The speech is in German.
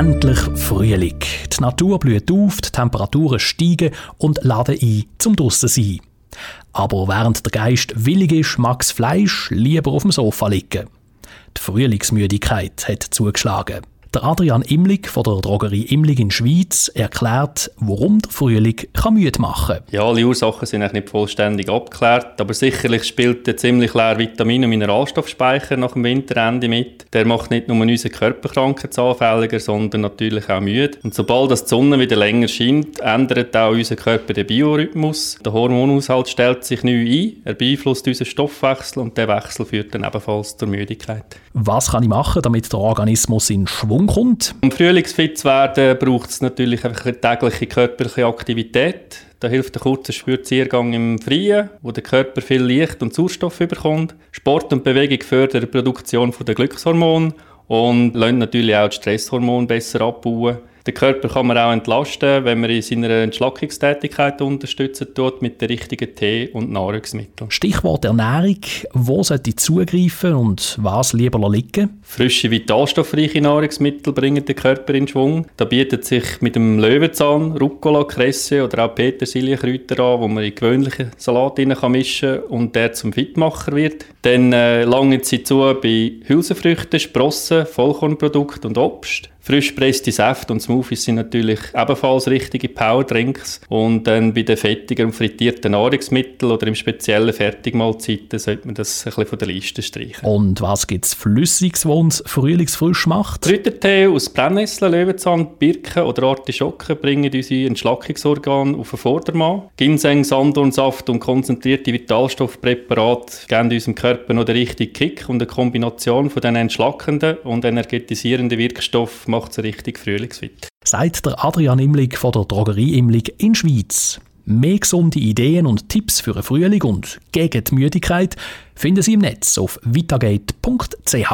Endlich Frühling. Die Natur blüht auf, die Temperaturen steigen und laden ein zum draussen sein. Aber während der Geist willig ist, mag das Fleisch lieber auf dem Sofa liegen. Die Frühlingsmüdigkeit hat zugeschlagen. Der Adrian Imlig von der Drogerie Imlig in Schweiz erklärt, warum der Frühling kann müde machen kann. Ja, alle Ursachen sind nicht vollständig abgeklärt, aber sicherlich spielt der ziemlich leer Vitamin- und Mineralstoffspeicher nach dem Winterende mit. Der macht nicht nur unseren Körper krankheitsanfälliger, sondern natürlich auch müde. Und sobald das die Sonne wieder länger scheint, ändert auch unser Körper den Biorhythmus. Der Hormonhaushalt stellt sich neu ein, er beeinflusst unseren Stoffwechsel und der Wechsel führt dann ebenfalls zur Müdigkeit. Was kann ich machen, damit der Organismus in Schwung Schwung kommt. Um frühlingsfit zu werden, braucht es natürlich einfach eine tägliche körperliche Aktivität. Da hilft ein kurzer Spaziergang im Freien, wo der Körper viel Licht und Sauerstoff bekommt. Sport und Bewegung fördern die Produktion der Glückshormone und lassen natürlich auch das Stresshormon besser abbauen. Den Körper kann man auch entlasten, wenn man in seiner Entschlackungstätigkeit unterstützen tut mit den richtigen Tee- und Nahrungsmitteln. Stichwort Ernährung. Wo sollte ich zugreifen und was lieber liegen? Frische, vitalstoffreiche Nahrungsmittel bringen den Körper in Schwung. Da bietet sich mit dem Löwenzahn, Rucola, Kresse oder auch Petersilienkräuter an, wo man in gewöhnlichen Salat mischen kann und der zum Fitmacher wird. Dann äh, langen sie zu bei Hülsenfrüchten, Sprossen, Vollkornprodukten und Obst. Frisch presste Säfte und Smoothies sind natürlich ebenfalls richtige Powerdrinks. Und dann bei den fettigen und frittierten Nahrungsmitteln oder im speziellen Fertigmahlzeiten sollte man das ein bisschen von der Liste streichen. Und was gibt es Flüssiges, was uns frühlingsfrisch macht? Kräutertee aus Brennnesseln, Löwenzahn, Birken oder Artischocken bringen unsere Entschlackungsorgane auf den Vordermann. Ginseng, Sanddornsaft und konzentrierte Vitalstoffpräparate geben unserem Körper noch den richtigen Kick und eine Kombination von den entschlackenden und energetisierenden Wirkstoffen macht es richtig frühlingsfit. Sagt der Adrian Imlig von der Drogerie Imlig in Schweiz. Mehr gesunde Ideen und Tipps für einen Frühling und gegen die Müdigkeit finden Sie im Netz auf vitagate.ch.